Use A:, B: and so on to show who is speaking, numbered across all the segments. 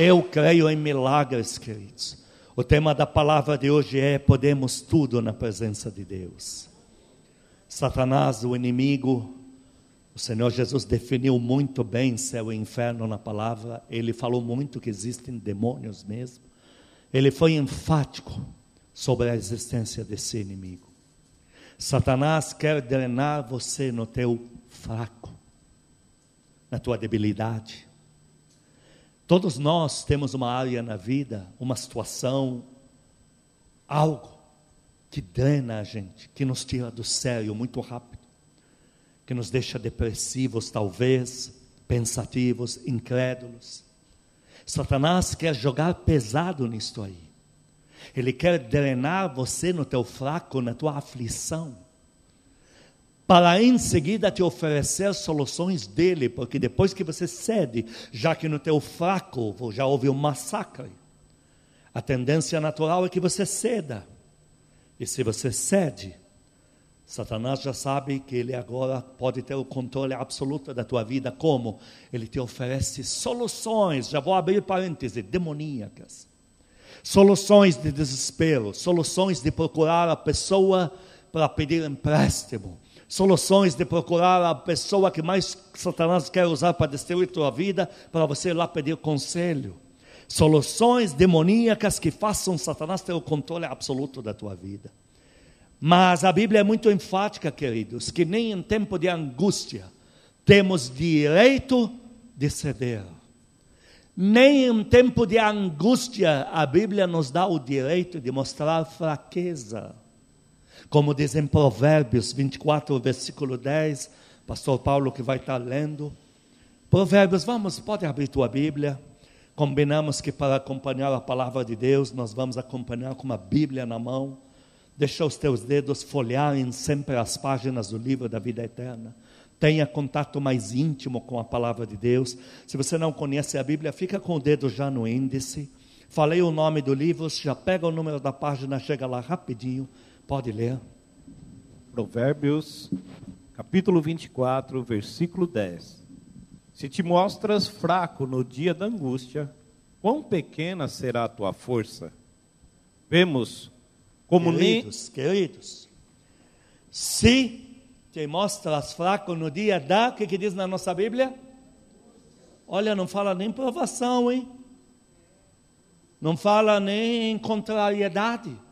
A: Eu creio em milagres, queridos. O tema da palavra de hoje é: podemos tudo na presença de Deus. Satanás, o inimigo, o Senhor Jesus definiu muito bem céu e inferno na palavra. Ele falou muito que existem demônios mesmo. Ele foi enfático sobre a existência desse inimigo. Satanás quer drenar você no teu fraco, na tua debilidade. Todos nós temos uma área na vida, uma situação, algo que drena a gente, que nos tira do sério muito rápido, que nos deixa depressivos, talvez, pensativos, incrédulos. Satanás quer jogar pesado nisto aí. Ele quer drenar você no teu fraco, na tua aflição para em seguida te oferecer soluções dele, porque depois que você cede, já que no teu fraco já houve um massacre, a tendência natural é que você ceda. E se você cede, Satanás já sabe que ele agora pode ter o controle absoluto da tua vida. Como? Ele te oferece soluções, já vou abrir parênteses, demoníacas. Soluções de desespero, soluções de procurar a pessoa para pedir empréstimo soluções de procurar a pessoa que mais Satanás quer usar para destruir tua vida, para você ir lá pedir conselho. Soluções demoníacas que façam Satanás ter o controle absoluto da tua vida. Mas a Bíblia é muito enfática, queridos, que nem em tempo de angústia temos direito de ceder. Nem em tempo de angústia a Bíblia nos dá o direito de mostrar fraqueza. Como diz em Provérbios 24, versículo 10, pastor Paulo que vai estar lendo. Provérbios, vamos, pode abrir tua Bíblia. Combinamos que para acompanhar a palavra de Deus, nós vamos acompanhar com uma Bíblia na mão. Deixa os teus dedos folhearem sempre as páginas do livro da vida eterna. Tenha contato mais íntimo com a palavra de Deus. Se você não conhece a Bíblia, fica com o dedo já no índice. Falei o nome do livro, já pega o número da página, chega lá rapidinho Pode ler.
B: Provérbios, capítulo 24, versículo 10. Se te mostras fraco no dia da angústia, quão pequena será a tua força? Vemos como
A: queridos, nem... queridos, se te mostras fraco no dia da, o que, que diz na nossa Bíblia? Olha, não fala nem provação, hein? Não fala nem contrariedade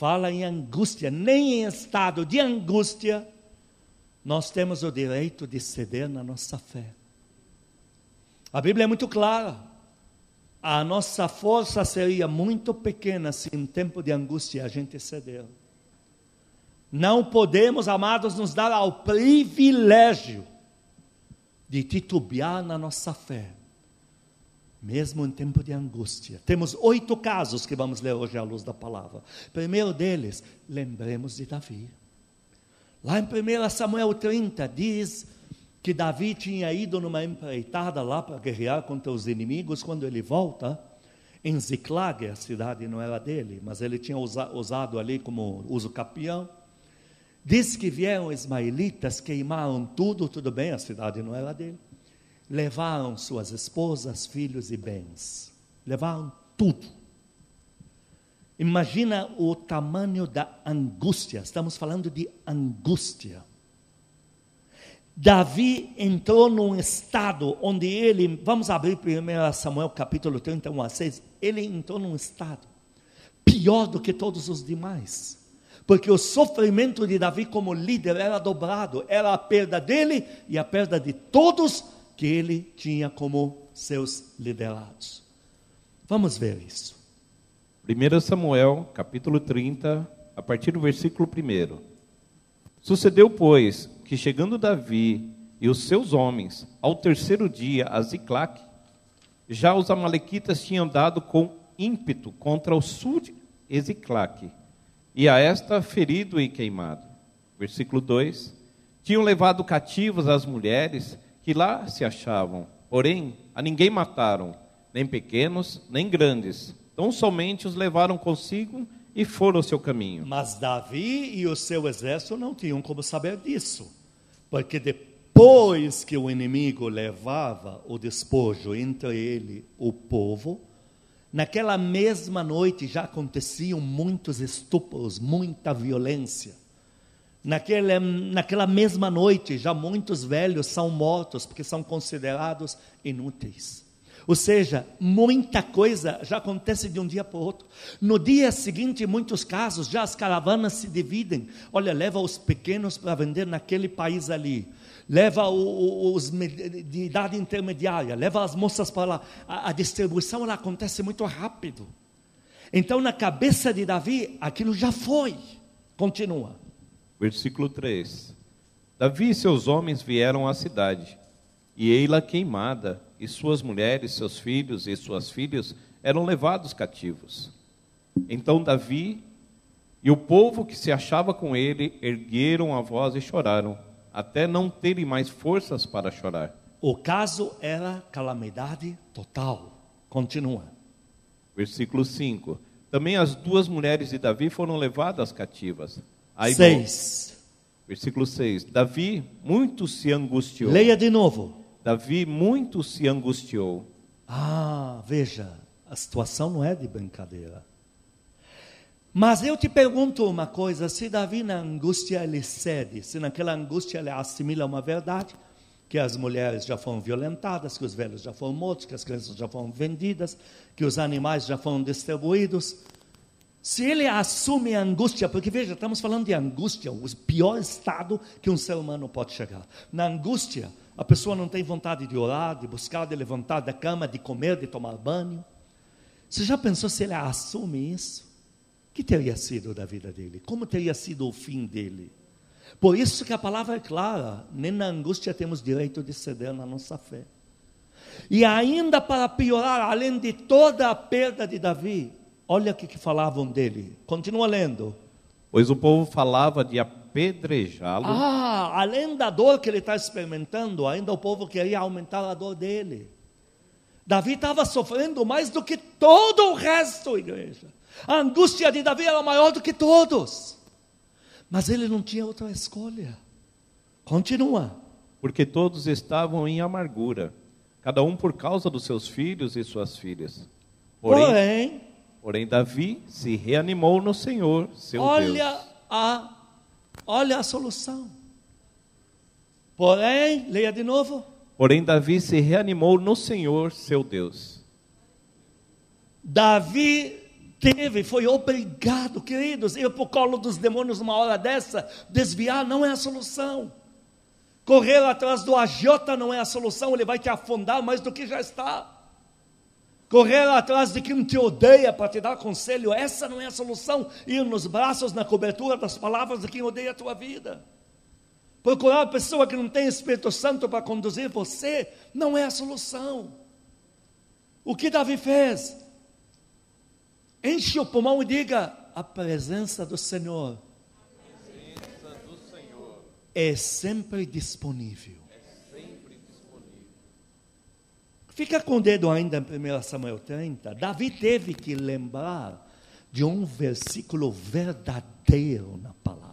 A: fala em angústia, nem em estado de angústia, nós temos o direito de ceder na nossa fé. A Bíblia é muito clara. A nossa força seria muito pequena se em tempo de angústia a gente ceder. Não podemos, amados, nos dar ao privilégio de titubear na nossa fé mesmo em tempo de angústia. Temos oito casos que vamos ler hoje à luz da palavra. Primeiro deles, lembremos de Davi. Lá em 1 Samuel 30 diz que Davi tinha ido numa empreitada lá para guerrear contra os inimigos. Quando ele volta, em Ziclag, a cidade não era dele, mas ele tinha usado ali como uso capião. Diz que vieram ismaelitas, queimaram tudo, tudo bem, a cidade não era dele levaram suas esposas, filhos e bens. Levaram tudo. Imagina o tamanho da angústia. Estamos falando de angústia. Davi entrou num estado onde ele, vamos abrir 1 Samuel capítulo 31 a 6, ele entrou num estado pior do que todos os demais. Porque o sofrimento de Davi como líder era dobrado, era a perda dele e a perda de todos que ele tinha como seus liderados. Vamos ver isso.
B: 1 Samuel, capítulo 30, a partir do versículo 1. Sucedeu, pois, que chegando Davi e os seus homens ao terceiro dia a Ziclac, já os amalequitas tinham dado com ímpeto contra o sul de Ziclac, e a esta ferido e queimado. Versículo 2: Tinham levado cativas as mulheres que lá se achavam. Porém, a ninguém mataram, nem pequenos, nem grandes. Tão somente os levaram consigo e foram ao seu caminho.
A: Mas Davi e o seu exército não tinham como saber disso, porque depois que o inimigo levava o despojo entre ele, o povo, naquela mesma noite já aconteciam muitos estupros, muita violência. Naquela, naquela mesma noite, já muitos velhos são mortos porque são considerados inúteis. Ou seja, muita coisa já acontece de um dia para o outro. No dia seguinte, em muitos casos, já as caravanas se dividem. Olha, leva os pequenos para vender naquele país ali. Leva os de idade intermediária, leva as moças para lá. A, a distribuição ela acontece muito rápido. Então, na cabeça de Davi, aquilo já foi. Continua.
B: Versículo 3: Davi e seus homens vieram à cidade, e ei-la queimada, e suas mulheres, seus filhos e suas filhas eram levados cativos. Então Davi e o povo que se achava com ele ergueram a voz e choraram, até não terem mais forças para chorar.
A: O caso era calamidade total. Continua.
B: Versículo 5. Também as duas mulheres de Davi foram levadas cativas
A: 6.
B: Versículo 6. Davi muito se angustiou.
A: Leia de novo.
B: Davi muito se angustiou.
A: Ah, veja, a situação não é de brincadeira. Mas eu te pergunto uma coisa: se Davi na angústia ele cede, se naquela angústia ele assimila uma verdade, que as mulheres já foram violentadas, que os velhos já foram mortos, que as crianças já foram vendidas, que os animais já foram distribuídos, se ele assume a angústia, porque veja, estamos falando de angústia, o pior estado que um ser humano pode chegar. Na angústia, a pessoa não tem vontade de orar, de buscar, de levantar da cama, de comer, de tomar banho. Você já pensou se ele assume isso? O que teria sido da vida dele? Como teria sido o fim dele? Por isso que a palavra é clara: nem na angústia temos direito de ceder na nossa fé. E ainda para piorar, além de toda a perda de Davi, Olha o que, que falavam dele. Continua lendo.
B: Pois o povo falava de apedrejá-lo.
A: Ah, além da dor que ele está experimentando, ainda o povo queria aumentar a dor dele. Davi estava sofrendo mais do que todo o resto, igreja. A angústia de Davi era maior do que todos. Mas ele não tinha outra escolha. Continua.
B: Porque todos estavam em amargura, cada um por causa dos seus filhos e suas filhas.
A: Porém, Porém
B: Porém, Davi se reanimou no Senhor, seu
A: olha
B: Deus.
A: A, olha a solução. Porém, leia de novo.
B: Porém, Davi se reanimou no Senhor, seu Deus.
A: Davi teve, foi obrigado, queridos, ir para o colo dos demônios numa hora dessa, desviar não é a solução. Correr atrás do agiota não é a solução, ele vai te afundar mais do que já está correr atrás de quem te odeia para te dar conselho, essa não é a solução. Ir nos braços, na cobertura das palavras de quem odeia a tua vida. Procurar a pessoa que não tem Espírito Santo para conduzir você, não é a solução. O que Davi fez? Enche o pulmão e diga: a presença do Senhor,
B: presença do Senhor.
A: é sempre disponível. Fica com o dedo ainda em 1 Samuel 30. Davi teve que lembrar de um versículo verdadeiro na palavra.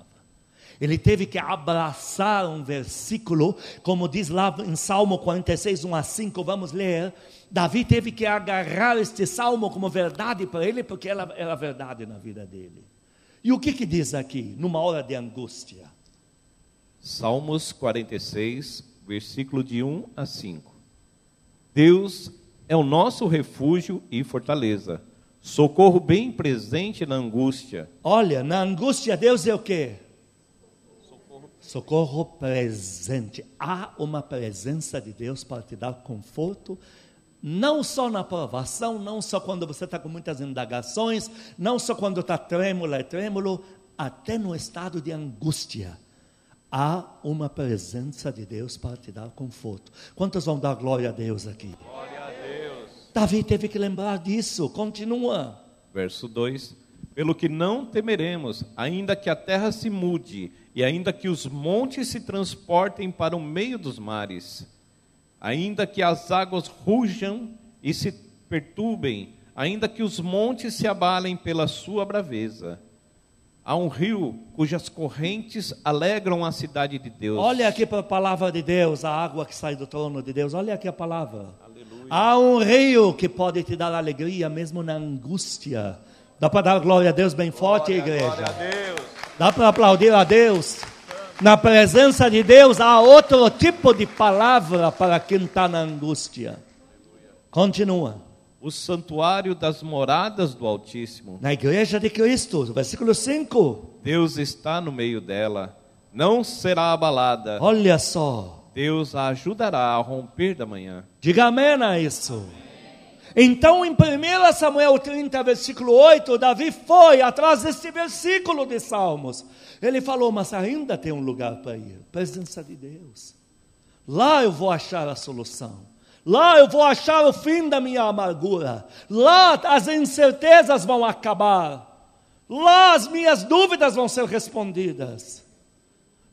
A: Ele teve que abraçar um versículo, como diz lá em Salmo 46, 1 a 5, vamos ler. Davi teve que agarrar este salmo como verdade para ele, porque ela era verdade na vida dele. E o que, que diz aqui, numa hora de angústia?
B: Salmos 46, versículo de 1 a 5. Deus é o nosso refúgio e fortaleza, socorro bem presente na angústia.
A: Olha, na angústia Deus é o quê? Socorro. socorro presente. Há uma presença de Deus para te dar conforto, não só na provação, não só quando você está com muitas indagações, não só quando está trêmulo, é trêmulo, até no estado de angústia há uma presença de Deus para te dar conforto. Quantos vão dar glória a Deus aqui?
B: Glória a Deus.
A: Davi teve que lembrar disso. Continua.
B: Verso 2: Pelo que não temeremos, ainda que a terra se mude, e ainda que os montes se transportem para o meio dos mares, ainda que as águas rujam e se perturbem, ainda que os montes se abalem pela sua braveza Há um rio cujas correntes alegram a cidade de Deus.
A: Olha aqui para a palavra de Deus, a água que sai do trono de Deus. Olha aqui a palavra. Aleluia. Há um rio que pode te dar alegria mesmo na angústia. Dá para dar glória a Deus bem forte, glória, igreja? Glória a Deus. Dá para aplaudir a Deus? Na presença de Deus há outro tipo de palavra para quem está na angústia. Continua
B: o santuário das moradas do Altíssimo.
A: Na igreja de Cristo, versículo 5.
B: Deus está no meio dela, não será abalada.
A: Olha só.
B: Deus a ajudará a romper da manhã.
A: Diga amém a isso. Então, em 1 Samuel 30, versículo 8, Davi foi atrás desse versículo de Salmos. Ele falou: Mas ainda tem um lugar para ir presença de Deus. Lá eu vou achar a solução. Lá eu vou achar o fim da minha amargura. Lá as incertezas vão acabar. Lá as minhas dúvidas vão ser respondidas.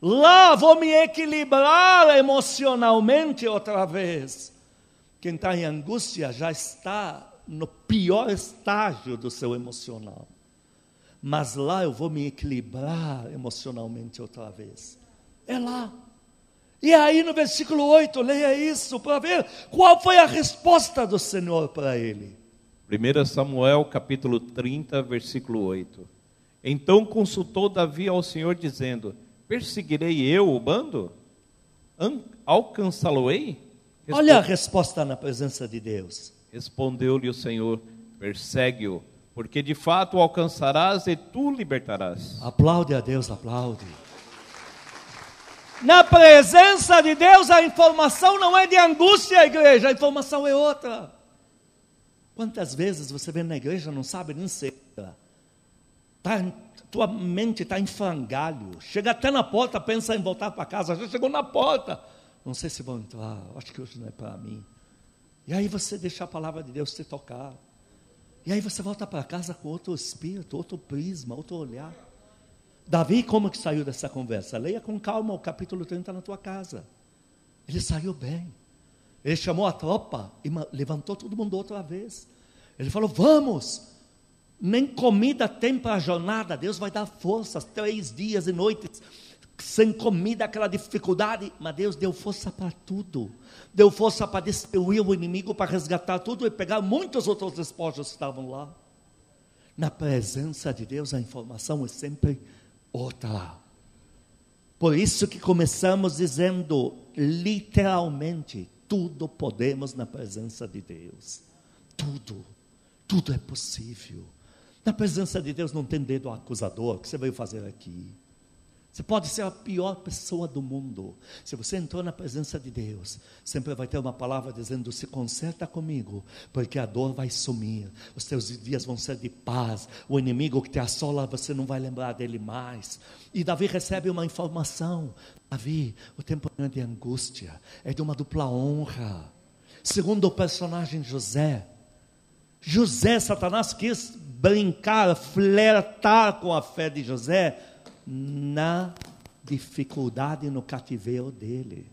A: Lá vou me equilibrar emocionalmente outra vez. Quem está em angústia já está no pior estágio do seu emocional. Mas lá eu vou me equilibrar emocionalmente outra vez. É lá. E aí no versículo 8, leia isso para ver qual foi a resposta do Senhor para ele.
B: 1 Samuel capítulo 30, versículo 8. Então consultou Davi ao Senhor, dizendo: Perseguirei eu o bando? Alcançá-lo-ei?
A: Olha a resposta na presença de Deus.
B: Respondeu-lhe o Senhor: Persegue-o, porque de fato o alcançarás e tu libertarás.
A: Aplaude a Deus, aplaude. Na presença de Deus, a informação não é de angústia, igreja, a informação é outra. Quantas vezes você vem na igreja não sabe nem ser? Tá, tua mente está em frangalho. Chega até na porta, pensa em voltar para casa. Já chegou na porta. Não sei se vão entrar. Acho que hoje não é para mim. E aí você deixa a palavra de Deus te tocar. E aí você volta para casa com outro espírito, outro prisma, outro olhar. Davi, como que saiu dessa conversa? Leia com calma o capítulo 30 na tua casa. Ele saiu bem. Ele chamou a tropa e levantou todo mundo outra vez. Ele falou: Vamos, nem comida tem para a jornada, Deus vai dar forças, três dias e noites, sem comida, aquela dificuldade, mas Deus deu força para tudo, deu força para destruir o inimigo, para resgatar tudo e pegar muitos outros despojos que estavam lá. Na presença de Deus, a informação é sempre outra. Por isso que começamos dizendo, literalmente, tudo podemos na presença de Deus. Tudo, tudo é possível. Na presença de Deus não tem dedo acusador, que você veio fazer aqui? Você pode ser a pior pessoa do mundo. Se você entrou na presença de Deus, sempre vai ter uma palavra dizendo: se conserta comigo, porque a dor vai sumir, os teus dias vão ser de paz, o inimigo que te assola, você não vai lembrar dele mais. E Davi recebe uma informação: Davi, o tempo não é de angústia, é de uma dupla honra. Segundo o personagem José, José, Satanás quis brincar, flertar com a fé de José na dificuldade no cativeiro dele.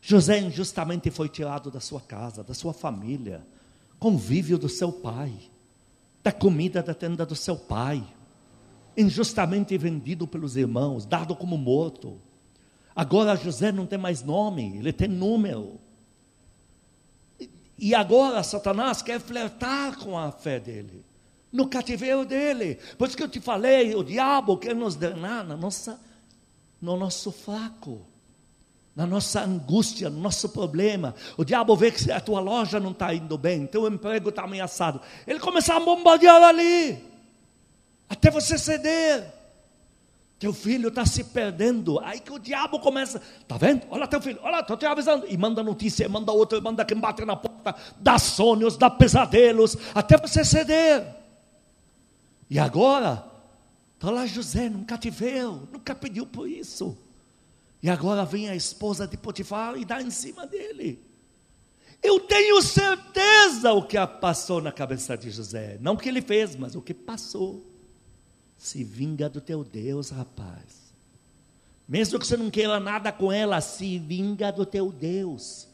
A: José injustamente foi tirado da sua casa, da sua família, convívio do seu pai, da comida da tenda do seu pai, injustamente vendido pelos irmãos, dado como morto. Agora José não tem mais nome, ele tem número. E agora Satanás quer flertar com a fé dele no cativeiro dele. Por isso que eu te falei, o diabo quer nos danar na nossa, no nosso fraco, na nossa angústia, no nosso problema. O diabo vê que a tua loja não está indo bem, teu emprego está ameaçado. Ele começa a bombardear ali, até você ceder. Teu filho está se perdendo. Aí que o diabo começa. Está vendo? Olha teu filho, olha, estou te avisando. E manda notícia, manda outro, manda quem bate na porta, dá sonhos, dá pesadelos, até você ceder. E agora, está lá José num cativeiro, nunca pediu por isso. E agora vem a esposa de Potifar e dá em cima dele. Eu tenho certeza o que passou na cabeça de José. Não o que ele fez, mas o que passou. Se vinga do teu Deus, rapaz. Mesmo que você não queira nada com ela, se vinga do teu Deus.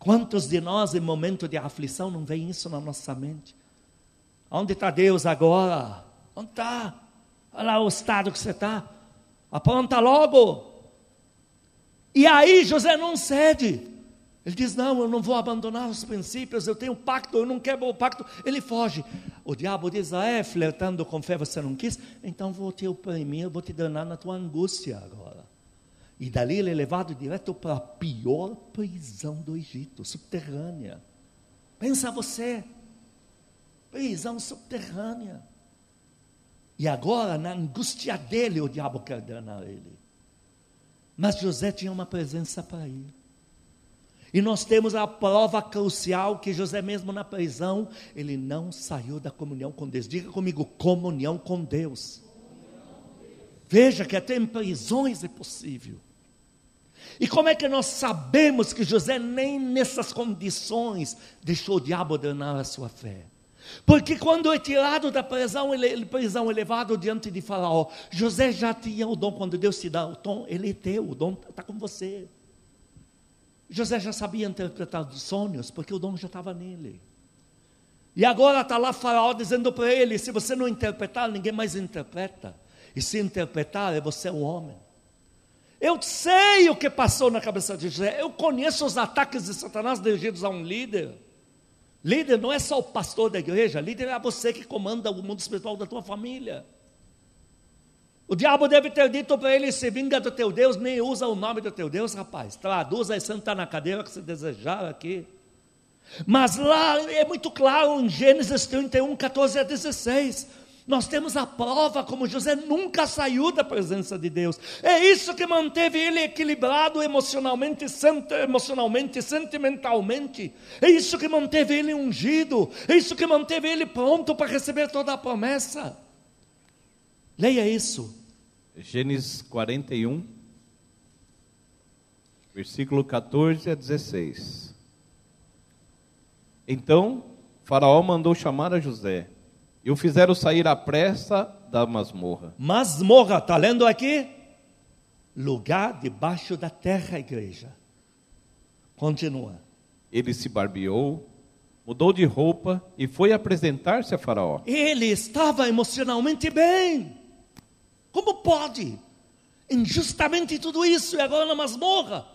A: Quantos de nós, em momento de aflição, não vem isso na nossa mente? Onde está Deus agora? Onde está? Olha lá o estado que você está. Apronta logo. E aí José não cede. Ele diz: Não, eu não vou abandonar os princípios, eu tenho pacto, eu não quebro o pacto. Ele foge. O diabo diz: Ah, é, flertando com fé, você não quis? Então vou te oprimir, vou te danar na tua angústia agora. E dali ele é levado direto para a pior prisão do Egito, subterrânea. Pensa você, prisão subterrânea. E agora, na angústia dele, o diabo quer danar ele. Mas José tinha uma presença para ir. E nós temos a prova crucial que José, mesmo na prisão, ele não saiu da comunhão com Deus. Diga comigo, comunhão com Deus. Veja que até em prisões é possível. E como é que nós sabemos que José, nem nessas condições, deixou o diabo danar a sua fé? Porque quando é tirado da prisão, ele, prisão elevado diante de Faraó, José já tinha o dom, quando Deus te dá o dom, ele é teu, o dom está com você. José já sabia interpretar os sonhos, porque o dom já estava nele. E agora está lá Faraó dizendo para ele: se você não interpretar, ninguém mais interpreta. E se interpretar, é você o homem. Eu sei o que passou na cabeça de José. Eu conheço os ataques de Satanás dirigidos a um líder. Líder não é só o pastor da igreja, líder é você que comanda o mundo espiritual da tua família. O diabo deve ter dito para ele: se vinga do teu Deus, nem usa o nome do teu Deus, rapaz. Traduza e senta na cadeira que você desejar aqui. Mas lá é muito claro em Gênesis 31, 14 a 16. Nós temos a prova como José nunca saiu da presença de Deus. É isso que manteve ele equilibrado emocionalmente, emocionalmente, sentimentalmente. É isso que manteve ele ungido. É isso que manteve ele pronto para receber toda a promessa. Leia isso.
B: Gênesis 41, versículo 14 a 16. Então Faraó mandou chamar a José e o fizeram sair à pressa da masmorra.
A: Masmorra, está lendo aqui? Lugar debaixo da terra, igreja. Continua.
B: Ele se barbeou, mudou de roupa e foi apresentar-se a Faraó.
A: Ele estava emocionalmente bem. Como pode? Injustamente tudo isso e agora na masmorra.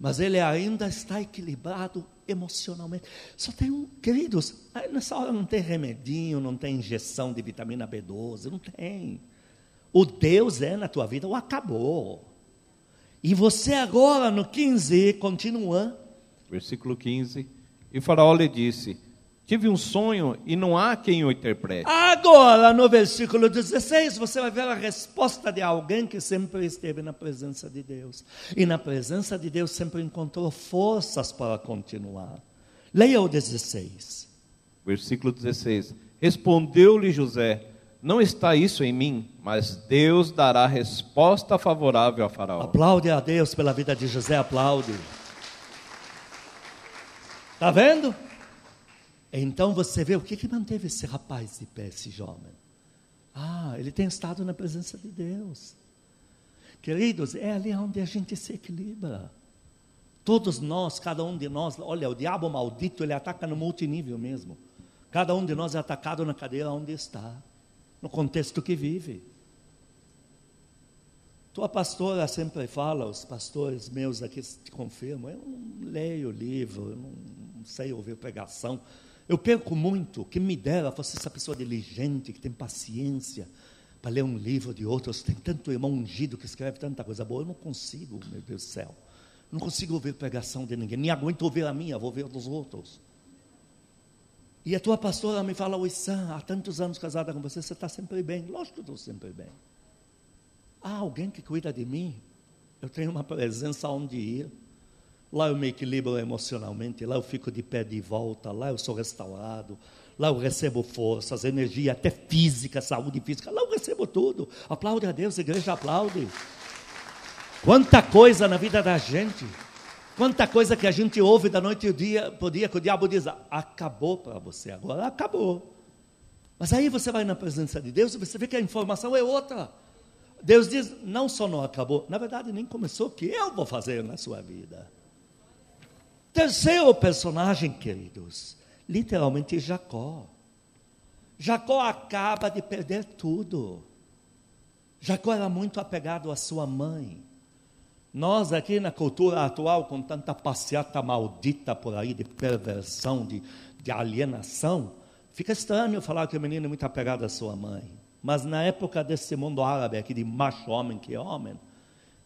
A: Mas ele ainda está equilibrado emocionalmente. Só tem um, queridos, nessa hora não tem remedinho, não tem injeção de vitamina B12, não tem. O Deus é na tua vida, o acabou. E você agora no 15, continua.
B: Versículo 15. E Faraó lhe disse: Tive um sonho e não há quem o interprete.
A: Agora, no versículo 16, você vai ver a resposta de alguém que sempre esteve na presença de Deus. E na presença de Deus sempre encontrou forças para continuar. Leia o 16.
B: Versículo 16: Respondeu-lhe José: Não está isso em mim, mas Deus dará resposta favorável a Faraó.
A: Aplaude a Deus pela vida de José, aplaude. Está vendo? Então você vê o que, que manteve esse rapaz de pé, esse jovem. Ah, ele tem estado na presença de Deus. Queridos, é ali onde a gente se equilibra. Todos nós, cada um de nós, olha, o diabo maldito, ele ataca no multinível mesmo. Cada um de nós é atacado na cadeira onde está, no contexto que vive. Tua pastora sempre fala, os pastores meus aqui te confirmam, eu não leio livro, eu não sei ouvir pregação, eu perco muito. Quem me dera fosse essa pessoa diligente, que tem paciência para ler um livro de outros. Tem tanto irmão ungido que escreve tanta coisa boa. Eu não consigo, meu Deus do céu. Não consigo ouvir pregação de ninguém. Nem aguento ouvir a minha, vou ouvir dos outros. E a tua pastora me fala, oi Sam, há tantos anos casada com você, você está sempre bem. Lógico que estou sempre bem. Há alguém que cuida de mim? Eu tenho uma presença onde ir. Lá eu me equilibro emocionalmente, lá eu fico de pé de volta, lá eu sou restaurado, lá eu recebo forças, energia, até física, saúde física, lá eu recebo tudo. Aplaude a Deus, a igreja aplaude. Quanta coisa na vida da gente, quanta coisa que a gente ouve da noite e dia, por dia, que o diabo diz: acabou para você, agora acabou. Mas aí você vai na presença de Deus e você vê que a informação é outra. Deus diz: não só não acabou, na verdade nem começou, o que eu vou fazer na sua vida. Terceiro personagem, queridos, literalmente Jacó. Jacó acaba de perder tudo. Jacó era muito apegado à sua mãe. Nós aqui na cultura atual, com tanta passeata maldita por aí de perversão, de, de alienação, fica estranho falar que o menino é muito apegado à sua mãe. Mas na época desse mundo árabe aqui de macho homem que homem,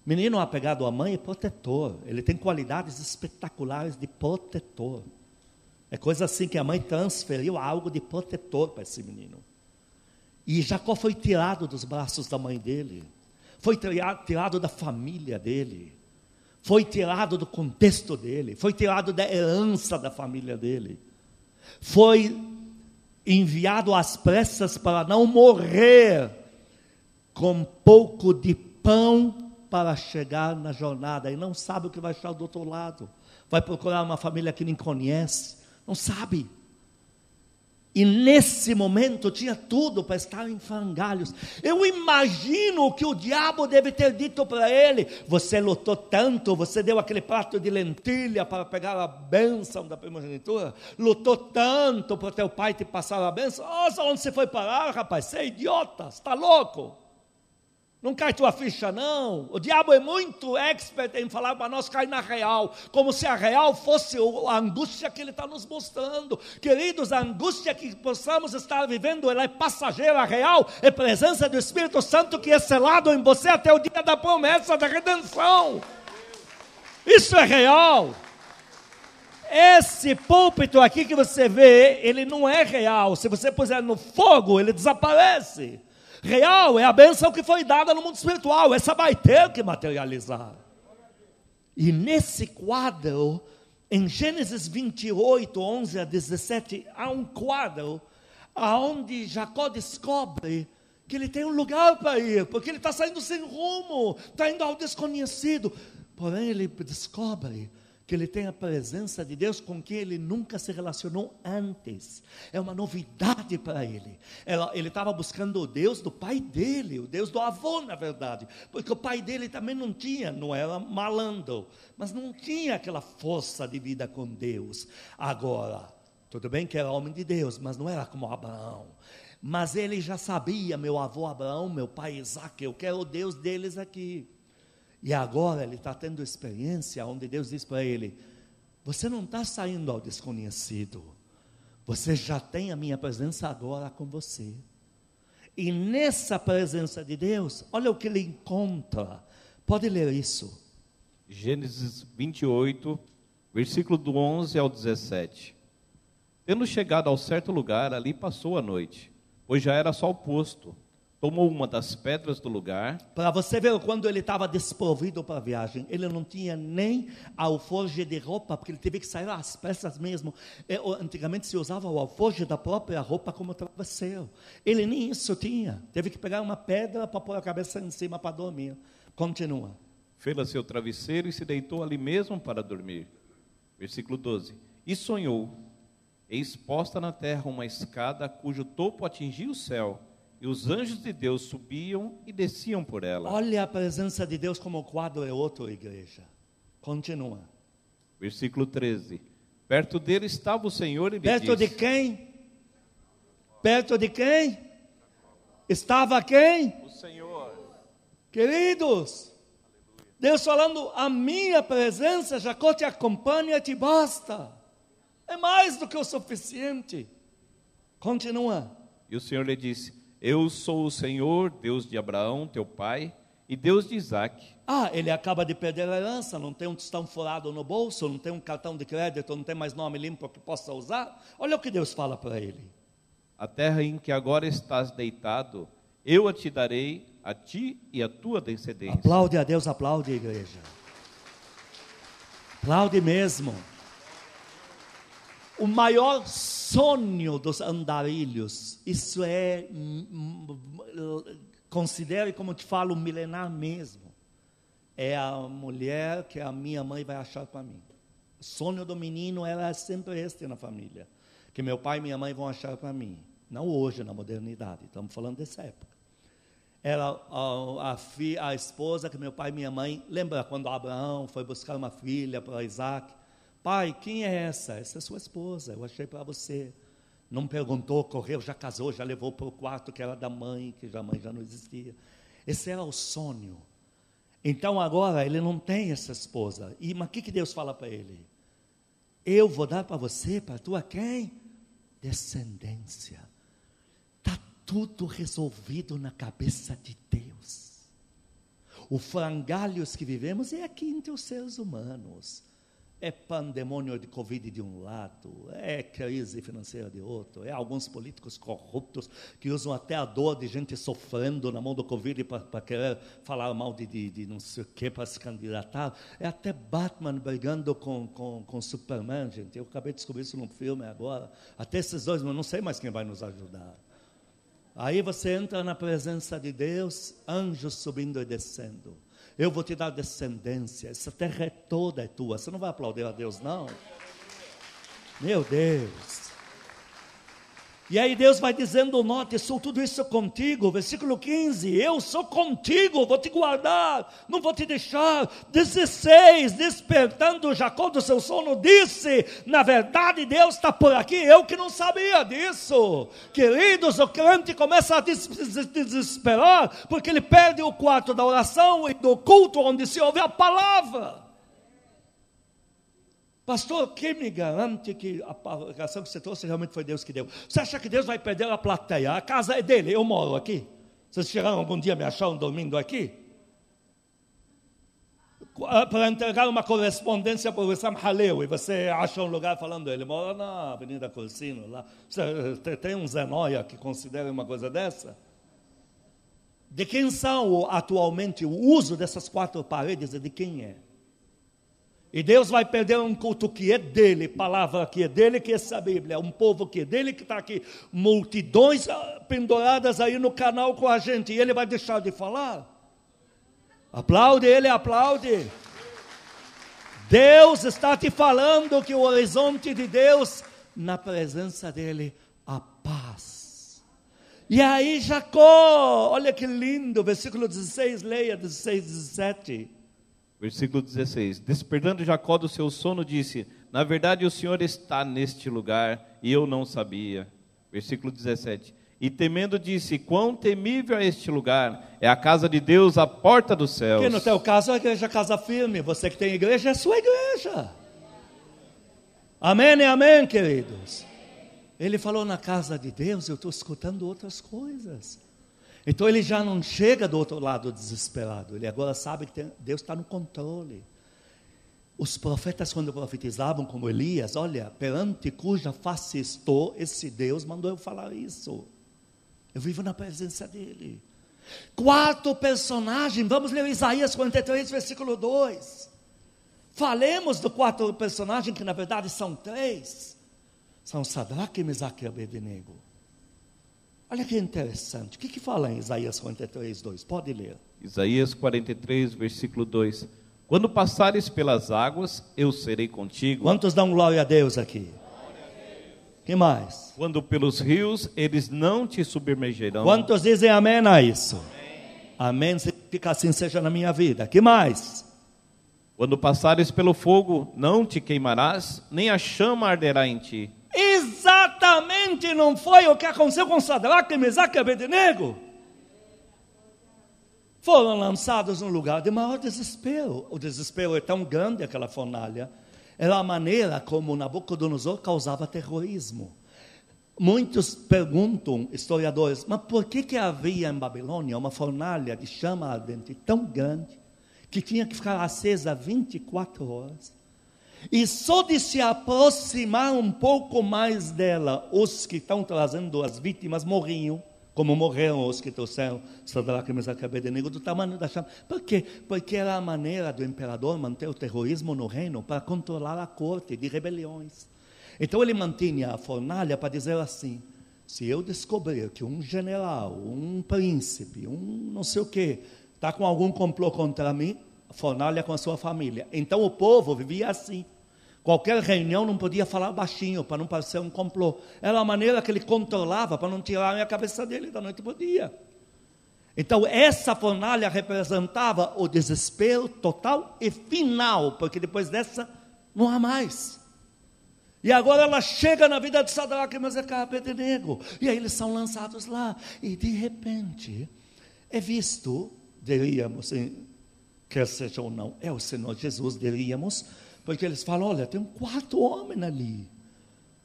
A: menino apegado à mãe é protetor. Ele tem qualidades espetaculares de protetor. É coisa assim que a mãe transferiu algo de protetor para esse menino. E Jacó foi tirado dos braços da mãe dele, foi tirado da família dele, foi tirado do contexto dele, foi tirado da herança da família dele, foi enviado às pressas para não morrer com pouco de pão para chegar na jornada e não sabe o que vai estar do outro lado. Vai procurar uma família que nem conhece, não sabe. E nesse momento tinha tudo para estar em frangalhos. Eu imagino que o diabo deve ter dito para ele: Você lutou tanto, você deu aquele prato de lentilha para pegar a bênção da primogenitura, lutou tanto para teu pai te passar a bênção. Nossa, onde você foi parar, rapaz? Você é idiota, está louco? Não cai tua ficha, não. O diabo é muito expert em falar para nós cair na real, como se a real fosse a angústia que ele está nos mostrando. Queridos, a angústia que possamos estar vivendo, ela é passageira, a real é presença do Espírito Santo que é selado em você até o dia da promessa da redenção. Isso é real. Esse púlpito aqui que você vê, ele não é real. Se você puser no fogo, ele desaparece. Real é a benção que foi dada no mundo espiritual, essa vai ter que materializar. E nesse quadro, em Gênesis 28, 11 a 17, há um quadro onde Jacó descobre que ele tem um lugar para ir, porque ele está saindo sem rumo, está indo ao desconhecido. Porém, ele descobre que ele tem a presença de Deus com quem ele nunca se relacionou antes. É uma novidade para ele. Ele estava buscando o Deus do pai dele, o Deus do avô, na verdade, porque o pai dele também não tinha, não era malandro, mas não tinha aquela força de vida com Deus. Agora, tudo bem que era homem de Deus, mas não era como Abraão. Mas ele já sabia, meu avô Abraão, meu pai Isaac, eu quero o Deus deles aqui. E agora ele está tendo experiência onde Deus diz para ele: Você não está saindo ao desconhecido, você já tem a minha presença agora com você. E nessa presença de Deus, olha o que ele encontra. Pode ler isso.
B: Gênesis 28, versículo do 11 ao 17. Tendo chegado ao certo lugar, ali passou a noite, pois já era sol posto tomou uma das pedras do lugar.
A: Para você ver quando ele estava desprovido para a viagem, ele não tinha nem alforje de roupa, porque ele teve que sair às pressas mesmo. É, antigamente se usava o alforje da própria roupa como travesseiro. Ele nem isso tinha. Teve que pegar uma pedra para pôr a cabeça em cima para dormir. Continua.
B: Fez seu travesseiro e se deitou ali mesmo para dormir. Versículo 12. E sonhou, exposta na terra uma escada cujo topo atingia o céu e os anjos de Deus subiam e desciam por ela.
A: Olha a presença de Deus como o quadro é outro, igreja. Continua.
B: Versículo 13. Perto dele estava o Senhor e
A: Perto disse, de quem? Perto de quem? Estava quem?
B: O Senhor.
A: Queridos, Deus falando, a minha presença, Jacó te acompanha, te basta. É mais do que o suficiente. Continua.
B: E o Senhor lhe disse: eu sou o Senhor, Deus de Abraão, teu pai, e Deus de Isaac.
A: Ah, ele acaba de perder a herança, não tem um tostão furado no bolso, não tem um cartão de crédito, não tem mais nome limpo que possa usar. Olha o que Deus fala para ele.
B: A terra em que agora estás deitado, eu a te darei a ti e a tua descendência.
A: Aplaude a Deus, aplaude a igreja. Aplaude mesmo. O maior sonho dos andarilhos, isso é, considere como te falo, milenar mesmo. É a mulher que a minha mãe vai achar para mim. O sonho do menino era sempre este na família. Que meu pai e minha mãe vão achar para mim. Não hoje, na modernidade, estamos falando dessa época. Era a, a, a esposa que meu pai e minha mãe. Lembra quando Abraão foi buscar uma filha para Isaac? Pai, quem é essa? Essa é sua esposa, eu achei para você. Não perguntou, correu, já casou, já levou para o quarto que era da mãe, que a mãe já não existia. Esse era o sonho. Então agora ele não tem essa esposa. E mas o que, que Deus fala para ele? Eu vou dar para você, para tua quem? Descendência. Está tudo resolvido na cabeça de Deus. O frangalhos que vivemos é aqui entre os seres humanos. É pandemônio de Covid de um lado, é crise financeira de outro, é alguns políticos corruptos que usam até a dor de gente sofrendo na mão do Covid para querer falar mal de, de, de não sei o que para se candidatar. É até Batman brigando com, com, com Superman, gente. Eu acabei de descobrir isso num filme agora. Até esses dois, mas não sei mais quem vai nos ajudar. Aí você entra na presença de Deus, anjos subindo e descendo. Eu vou te dar descendência. Essa terra é toda é tua. Você não vai aplaudir a Deus, não? Meu Deus. E aí Deus vai dizendo, note, sou tudo isso contigo, versículo 15, eu sou contigo, vou te guardar, não vou te deixar. 16, despertando Jacó do seu sono, disse, na verdade Deus está por aqui, eu que não sabia disso. Queridos, o crente começa a desesperar, porque ele perde o quarto da oração e do culto onde se ouve a palavra. Pastor, quem me garante que a pregação que você trouxe realmente foi Deus que deu? Você acha que Deus vai perder a plateia? A casa é dele, eu moro aqui. Vocês chegaram algum dia me acharam dormindo aqui? Ah, para entregar uma correspondência para o Sam Haleu, e você acha um lugar falando, ele mora na Avenida Corsino, lá. Você tem um Zenóia que considera uma coisa dessa? De quem são atualmente o uso dessas quatro paredes e de quem é? E Deus vai perder um culto que é dele, palavra que é dele, que é essa Bíblia, um povo que é dele, que está aqui, multidões ah, penduradas aí no canal com a gente, e ele vai deixar de falar? Aplaude ele, aplaude. Deus está te falando que o horizonte de Deus, na presença dele, a paz. E aí Jacó, olha que lindo, versículo 16, leia 16, 17.
B: Versículo 16: Despertando Jacó do seu sono, disse: Na verdade, o Senhor está neste lugar e eu não sabia. Versículo 17: E temendo, disse: Quão temível é este lugar! É a casa de Deus, a porta dos céus.
A: Que no teu caso é a igreja casa firme. Você que tem igreja é sua igreja. Amém e amém, queridos. Ele falou na casa de Deus, eu estou escutando outras coisas. Então ele já não chega do outro lado desesperado, ele agora sabe que Deus está no controle. Os profetas, quando profetizavam, como Elias, olha, perante cuja face estou, esse Deus mandou eu falar isso. Eu vivo na presença dele. Quarto personagem, vamos ler Isaías 43, versículo 2. Falemos do quarto personagem, que na verdade são três: são Sadraque, Mesaque e Abednego. Olha que interessante. O que, que fala em Isaías 43, 2? Pode ler.
B: Isaías 43, versículo 2. Quando passares pelas águas, eu serei contigo.
A: Quantos dão glória a Deus aqui? que mais?
B: Quando pelos rios, eles não te submergerão.
A: Quantos dizem amém a isso? Amém. amém significa assim seja na minha vida. que mais?
B: Quando passares pelo fogo, não te queimarás, nem a chama arderá em ti.
A: Exatamente não foi o que aconteceu com Sadraque, Mesaque e Abednego. Foram lançados num lugar de maior desespero. O desespero é tão grande, aquela fornalha. Era a maneira como Nabucodonosor causava terrorismo. Muitos perguntam, historiadores, mas por que, que havia em Babilônia uma fornalha de chama ardente tão grande, que tinha que ficar acesa 24 horas? E só de se aproximar um pouco mais dela, os que estão trazendo as vítimas morriam, como morreram os que trouxeram Sadraque, Mesaque e Abednego, do tamanho da chama. Por quê? Porque era a maneira do imperador manter o terrorismo no reino para controlar a corte de rebeliões. Então ele mantinha a fornalha para dizer assim: se eu descobrir que um general, um príncipe, um não sei o quê, está com algum complô contra mim, fornalha com a sua família. Então o povo vivia assim. Qualquer reunião não podia falar baixinho para não parecer um complô. Era a maneira que ele controlava para não tirar a cabeça dele da noite para o dia. Então, essa fornalha representava o desespero total e final, porque depois dessa não há mais. E agora ela chega na vida de Sadraque, Mesaque e Abednego. E aí eles são lançados lá. E de repente, é visto diríamos, quer seja ou não, é o Senhor Jesus, diríamos, porque eles falam: olha, tem quarto homem ali.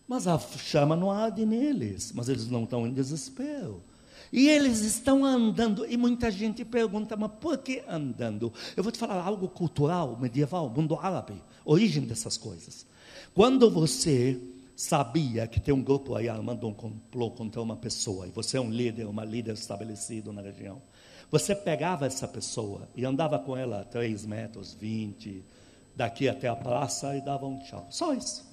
A: Mas a chama não arde neles, mas eles não estão em desespero. E eles estão andando, e muita gente pergunta, mas por que andando? Eu vou te falar algo cultural, medieval, mundo árabe, origem dessas coisas. Quando você sabia que tem um grupo aí armando um complô contra uma pessoa, e você é um líder, uma líder estabelecido na região, você pegava essa pessoa e andava com ela 3 metros, 20, daqui até a praça e dava um tchau. Só isso.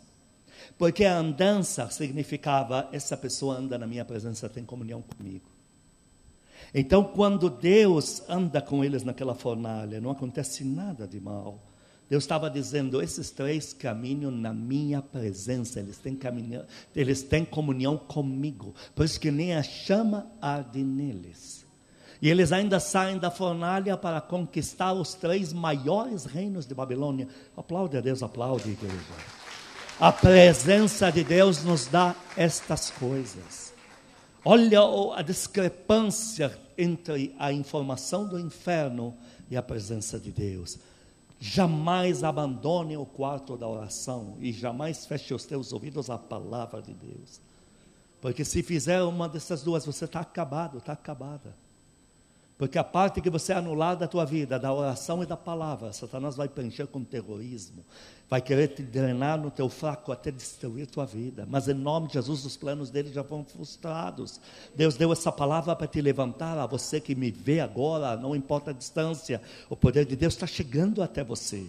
A: Porque a andança significava essa pessoa anda na minha presença, tem comunhão comigo. Então, quando Deus anda com eles naquela fornalha, não acontece nada de mal. Deus estava dizendo: esses três caminham na minha presença, eles têm, caminho, eles têm comunhão comigo, por isso que nem a chama arde neles. E eles ainda saem da fornalha para conquistar os três maiores reinos de Babilônia. Aplaude a Deus, aplaude, igreja. A presença de Deus nos dá estas coisas. Olha a discrepância entre a informação do inferno e a presença de Deus. Jamais abandone o quarto da oração e jamais feche os teus ouvidos à palavra de Deus. Porque se fizer uma dessas duas, você está acabado, está acabada. Porque a parte que você anular da tua vida, da oração e da palavra, Satanás vai preencher com terrorismo, vai querer te drenar no teu fraco até destruir tua vida. Mas em nome de Jesus, os planos dele já foram frustrados. Deus deu essa palavra para te levantar, a você que me vê agora, não importa a distância, o poder de Deus está chegando até você.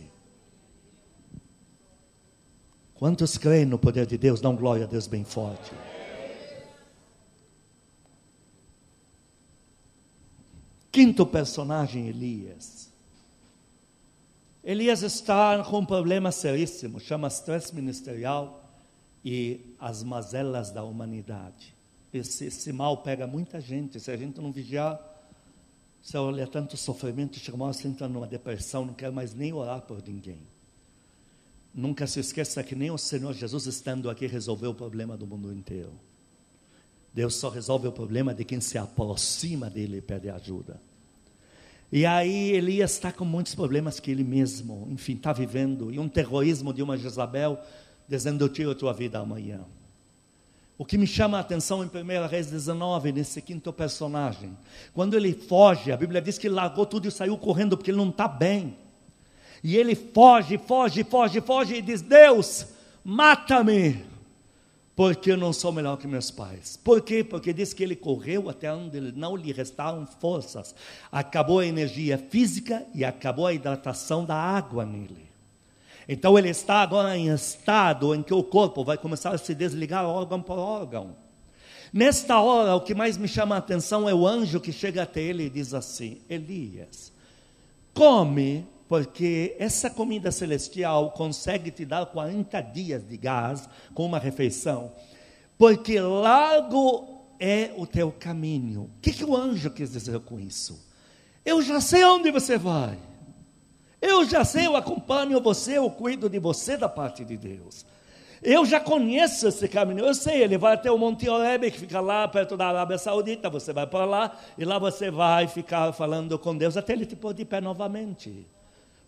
A: Quantos creem no poder de Deus? Dão glória a Deus bem forte. Quinto personagem, Elias. Elias está com um problema seríssimo, chama estresse ministerial e as mazelas da humanidade. Esse, esse, mal pega muita gente, se a gente não vigiar, você olha tanto sofrimento, chega uma hora você entra numa depressão, não quer mais nem orar por ninguém. Nunca se esqueça que nem o Senhor Jesus estando aqui resolveu o problema do mundo inteiro. Deus só resolve o problema de quem se aproxima dele e pede ajuda. E aí Elias está com muitos problemas que ele mesmo, enfim, está vivendo. E um terrorismo de uma Jezabel dizendo: Eu tiro a tua vida amanhã. O que me chama a atenção em 1 Reis 19, nesse quinto personagem, quando ele foge, a Bíblia diz que ele largou tudo e saiu correndo porque ele não está bem. E ele foge, foge, foge, foge e diz: Deus, mata-me porque eu não sou melhor que meus pais. Por quê? Porque diz que ele correu até onde não lhe restaram forças. Acabou a energia física e acabou a hidratação da água nele. Então ele está agora em estado em que o corpo vai começar a se desligar órgão por órgão. Nesta hora, o que mais me chama a atenção é o anjo que chega até ele e diz assim: Elias, come porque essa comida celestial consegue te dar 40 dias de gás com uma refeição, porque largo é o teu caminho. O que, que o anjo quis dizer com isso? Eu já sei onde você vai. Eu já sei, eu acompanho você, eu cuido de você da parte de Deus. Eu já conheço esse caminho, eu sei, ele vai até o Monte Oreb, que fica lá perto da Arábia Saudita, você vai para lá, e lá você vai ficar falando com Deus até ele te pôr de pé novamente.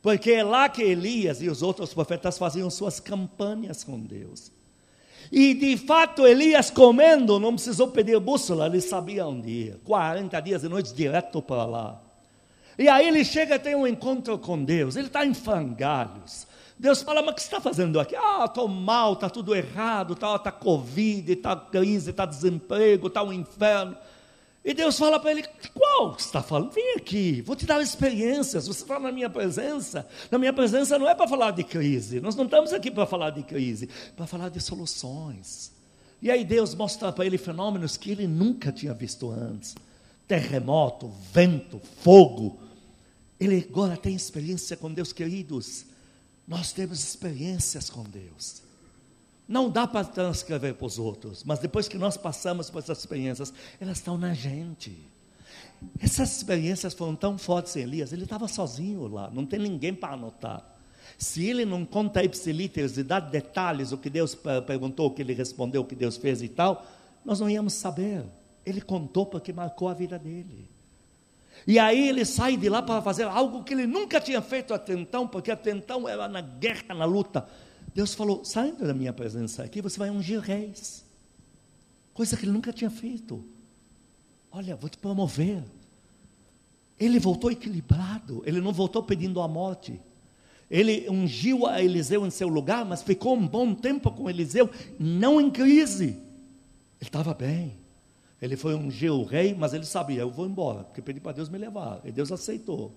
A: Porque é lá que Elias e os outros profetas faziam suas campanhas com Deus. E de fato, Elias comendo, não precisou pedir bússola, ele sabia onde ir. 40 dias e noites direto para lá. E aí ele chega e tem um encontro com Deus. Ele está em frangalhos. Deus fala, mas o que você está fazendo aqui? Ah, estou mal, está tudo errado, está tá Covid, está crise, está desemprego, está um inferno. E Deus fala para ele: qual você está falando? Vem aqui, vou te dar experiências. Você está na minha presença. Na minha presença não é para falar de crise. Nós não estamos aqui para falar de crise, para falar de soluções. E aí Deus mostra para ele fenômenos que ele nunca tinha visto antes: terremoto, vento, fogo. Ele agora tem experiência com Deus, queridos. Nós temos experiências com Deus. Não dá para transcrever para os outros, mas depois que nós passamos por essas experiências, elas estão na gente. Essas experiências foram tão fortes em Elias, ele estava sozinho lá, não tem ninguém para anotar. Se ele não conta ipsilíteres e dá detalhes, o que Deus perguntou, o que ele respondeu, o que Deus fez e tal, nós não íamos saber. Ele contou porque marcou a vida dele. E aí ele sai de lá para fazer algo que ele nunca tinha feito até então, porque até então era na guerra, na luta. Deus falou: saindo da minha presença aqui, você vai ungir reis. Coisa que ele nunca tinha feito. Olha, vou te promover. Ele voltou equilibrado, ele não voltou pedindo a morte. Ele ungiu a Eliseu em seu lugar, mas ficou um bom tempo com Eliseu, não em crise. Ele estava bem. Ele foi ungir o rei, mas ele sabia, eu vou embora, porque pedi para Deus me levar. E Deus aceitou.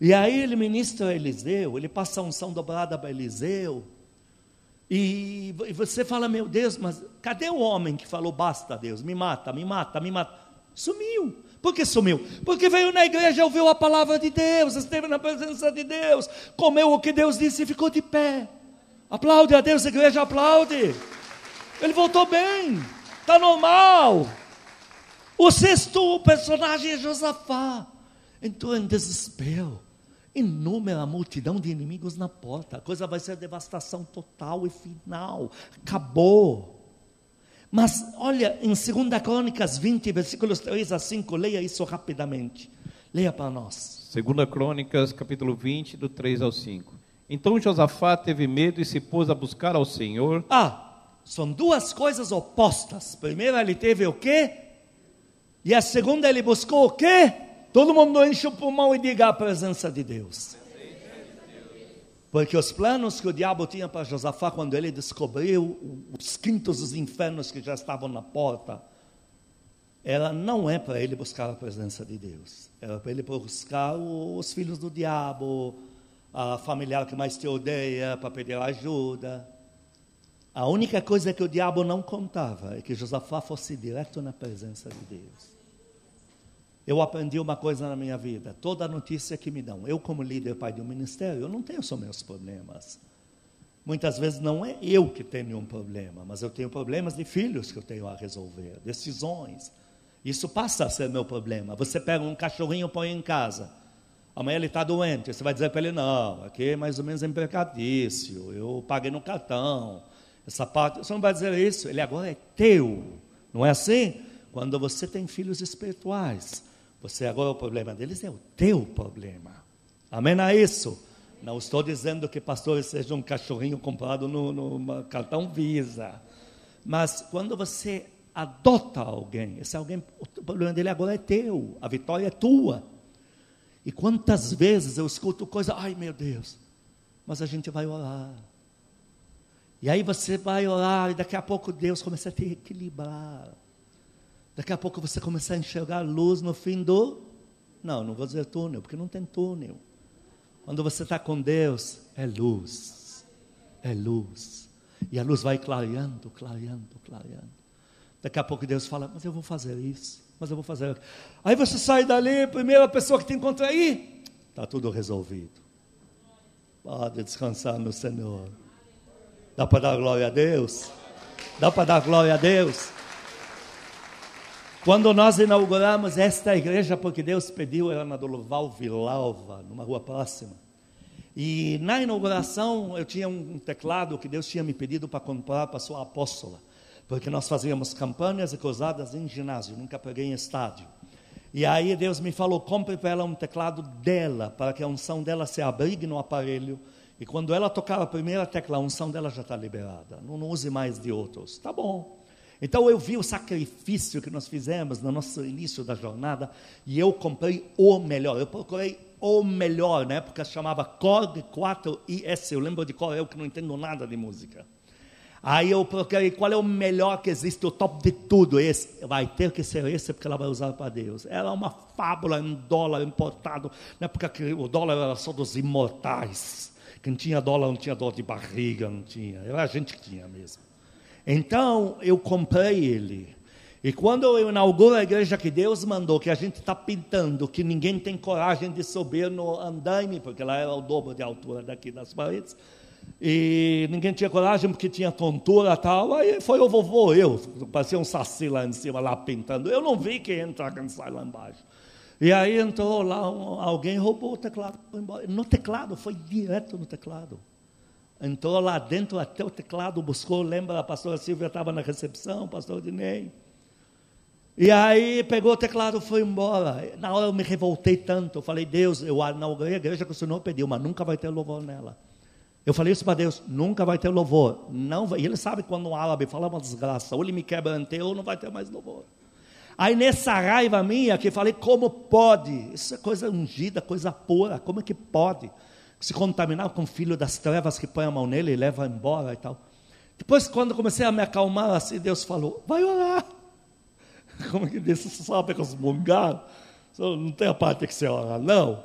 A: E aí ele ministra a Eliseu, ele passa a unção dobrada para Eliseu. E você fala, meu Deus, mas cadê o homem que falou, basta Deus, me mata, me mata, me mata? Sumiu. Por que sumiu? Porque veio na igreja, ouviu a palavra de Deus, esteve na presença de Deus, comeu o que Deus disse e ficou de pé. Aplaude a Deus, igreja aplaude. Ele voltou bem, está normal. O sexto personagem é Josafá. Entrou em desespero. Inúmera multidão de inimigos na porta. A coisa vai ser devastação total e final. Acabou. Mas olha, em 2 Crônicas 20, versículos 3 a 5, leia isso rapidamente. Leia para nós.
B: 2 Crônicas, capítulo 20, do 3 ao 5. Então Josafá teve medo e se pôs a buscar ao Senhor.
A: Ah, são duas coisas opostas. Primeiro ele teve o quê? E a segunda ele buscou o quê? Todo mundo enche o pulmão e diga a presença de Deus. Porque os planos que o diabo tinha para Josafá, quando ele descobriu os quintos dos infernos que já estavam na porta, ela não é para ele buscar a presença de Deus, era para ele buscar os filhos do diabo, a familiar que mais te odeia, para pedir ajuda. A única coisa que o diabo não contava é que Josafá fosse direto na presença de Deus. Eu aprendi uma coisa na minha vida: toda notícia que me dão, eu, como líder, pai de um ministério, eu não tenho só meus problemas. Muitas vezes não é eu que tenho um problema, mas eu tenho problemas de filhos que eu tenho a resolver, decisões. Isso passa a ser meu problema. Você pega um cachorrinho e põe em casa. Amanhã ele está doente. Você vai dizer para ele: não, aqui é mais ou menos empregatício. Eu paguei no cartão essa parte, você não vai dizer isso, ele agora é teu, não é assim? Quando você tem filhos espirituais, você agora o problema deles é o teu problema. Amém a isso? Não estou dizendo que pastor seja um cachorrinho comprado no, no cartão Visa, mas quando você adota alguém, esse alguém, o problema dele agora é teu, a vitória é tua. E quantas vezes eu escuto coisa, ai meu Deus, mas a gente vai orar. E aí você vai orar e daqui a pouco Deus começa a te equilibrar. Daqui a pouco você começa a enxergar luz no fim do. Não, não vou dizer túnel, porque não tem túnel. Quando você está com Deus, é luz. É luz. E a luz vai clareando, clareando, clareando. Daqui a pouco Deus fala, mas eu vou fazer isso, mas eu vou fazer. Aí você sai dali, primeira pessoa que te encontra aí, está tudo resolvido. Pode descansar no Senhor. Dá para dar glória a Deus? Dá para dar glória a Deus? Quando nós inauguramos esta igreja, porque Deus pediu, era na Doloval Vilalva, numa rua próxima. E na inauguração eu tinha um teclado que Deus tinha me pedido para comprar para sua apóstola, porque nós fazíamos campanhas e cruzadas em ginásio, nunca peguei em estádio. E aí Deus me falou: compre para ela um teclado dela, para que a unção dela se abrigue no aparelho e quando ela tocar a primeira tecla, a unção dela já está liberada. Não, não use mais de outros. Tá bom. Então eu vi o sacrifício que nós fizemos no nosso início da jornada e eu comprei o melhor. Eu procurei o melhor, na época chamava Korg 4IS. Eu lembro de qual eu que não entendo nada de música. Aí eu procurei qual é o melhor que existe, o top de tudo. Esse vai ter que ser esse porque ela vai usar para Deus. Era uma fábula em dólar importado, na época que o dólar era só dos imortais. Quem tinha dólar não tinha dor de barriga, não tinha. Era a gente que tinha mesmo. Então eu comprei ele. E quando eu inauguro a igreja que Deus mandou, que a gente está pintando, que ninguém tem coragem de subir no andaime, porque lá era o dobro de altura daqui das paredes, e ninguém tinha coragem porque tinha tontura e tal, aí foi o vovô, eu, parecia um saci lá em cima, lá pintando. Eu não vi quem entrar, quem sai lá embaixo. E aí entrou lá, um, alguém roubou o teclado, foi embora. No teclado, foi direto no teclado. Entrou lá dentro até o teclado, buscou, lembra, a pastora Silvia estava na recepção, o pastor Dinei. E aí pegou o teclado e foi embora. Na hora eu me revoltei tanto. Eu falei, Deus, eu inaugurei a igreja que o Senhor pediu, mas nunca vai ter louvor nela. Eu falei isso para Deus, nunca vai ter louvor. Não vai. E ele sabe quando um árabe fala uma desgraça, ou ele me quebra inteiro, ou não vai ter mais louvor. Aí nessa raiva minha que falei, como pode? Isso é coisa ungida, coisa pura, como é que pode? Se contaminar com o filho das trevas que põe a mão nele e leva embora e tal. Depois, quando comecei a me acalmar assim, Deus falou, vai orar. Como que disse, você sabe resmungar? Não tem a parte que você ora, não.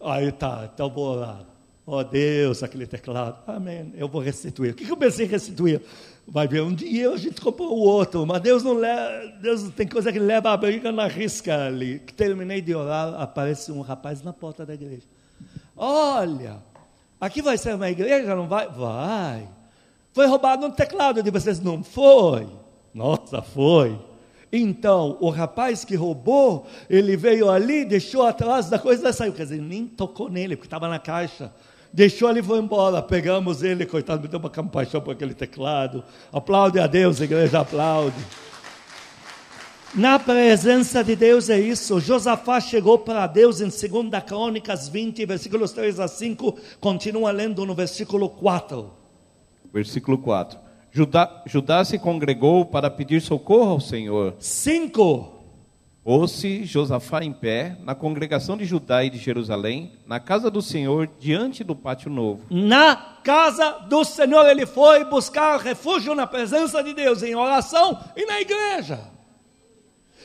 A: Aí tá, então vou orar. Ó oh, Deus, aquele teclado. Amém. Eu vou restituir. O que, que eu pensei em restituir? Vai ver um dia a gente comprou o outro, mas Deus não leva, Deus tem coisa que leva a briga na risca ali. Terminei de orar, aparece um rapaz na porta da igreja. Olha, aqui vai ser uma igreja, não vai? Vai. Foi roubado um teclado de vocês, não foi? Nossa, foi. Então, o rapaz que roubou, ele veio ali, deixou atrás da coisa saiu. Quer dizer, nem tocou nele, porque estava na caixa. Deixou ele e foi embora. Pegamos ele, coitado, me deu uma compaixão por aquele teclado. Aplaude a Deus, igreja, aplaude. Na presença de Deus é isso. Josafá chegou para Deus em 2 Crônicas 20, versículos 3 a 5. Continua lendo no versículo 4.
B: Versículo 4. Judá, Judá se congregou para pedir socorro ao Senhor.
A: 5.
B: Pôs-se Josafá em pé na congregação de Judá e de Jerusalém, na casa do Senhor, diante do pátio novo.
A: Na casa do Senhor ele foi buscar refúgio na presença de Deus, em oração e na igreja.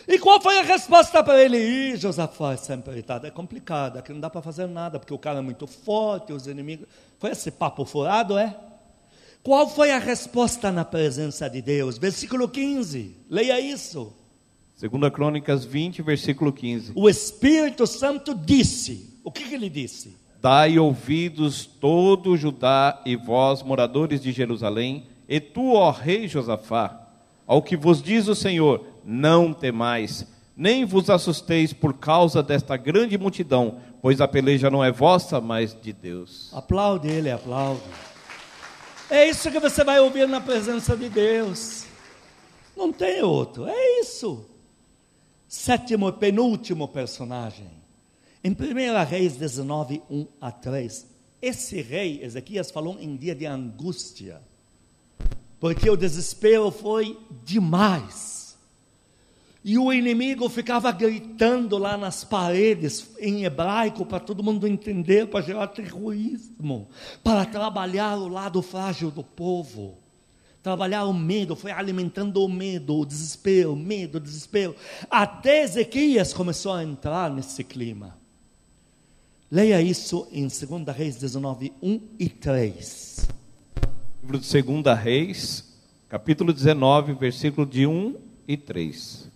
A: E qual foi a resposta para ele? Ih, Josafá, essa empreitada é complicada, que não dá para fazer nada, porque o cara é muito forte, os inimigos. Foi esse papo furado, é? Qual foi a resposta na presença de Deus? Versículo 15, leia isso.
B: Segunda Crônicas 20, versículo 15.
A: O Espírito Santo disse, o que, que ele disse?
B: Dai ouvidos todo Judá e vós, moradores de Jerusalém, e tu, ó rei Josafá, ao que vos diz o Senhor, não temais, nem vos assusteis por causa desta grande multidão, pois a peleja não é vossa, mas de Deus.
A: Aplaude ele, aplaude. É isso que você vai ouvir na presença de Deus. Não tem outro, é isso sétimo e penúltimo personagem. Em 1 Reis 19, 1 a 3, esse rei, Ezequias, falou em dia de angústia, porque o desespero foi demais. E o inimigo ficava gritando lá nas paredes, em hebraico, para todo mundo entender, para gerar terrorismo, para trabalhar o lado frágil do povo trabalhar o medo, foi alimentando o medo, o desespero, medo, desespero. Até Ezequias começou a entrar nesse clima. Leia isso em 2 Reis 19, 1 e 3.
B: Livro de 2 Reis, capítulo 19, versículo de 1 e 3.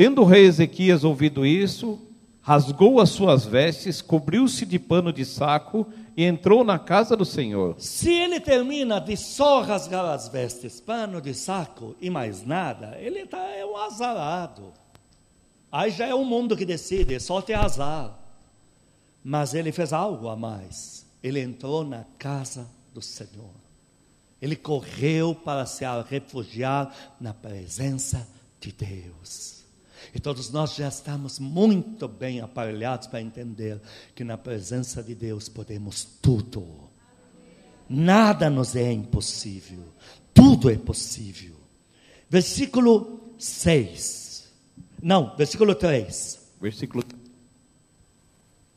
B: Tendo o rei Ezequias ouvido isso, rasgou as suas vestes, cobriu-se de pano de saco e entrou na casa do Senhor.
A: Se ele termina de só rasgar as vestes, pano de saco e mais nada, ele tá, é um azarado. Aí já é o mundo que decide, é só ter azar. Mas ele fez algo a mais. Ele entrou na casa do Senhor. Ele correu para se refugiar na presença de Deus. E todos nós já estamos muito bem aparelhados para entender que na presença de Deus podemos tudo. Nada nos é impossível. Tudo é possível. Versículo 6. Não, versículo 3.
B: Versículo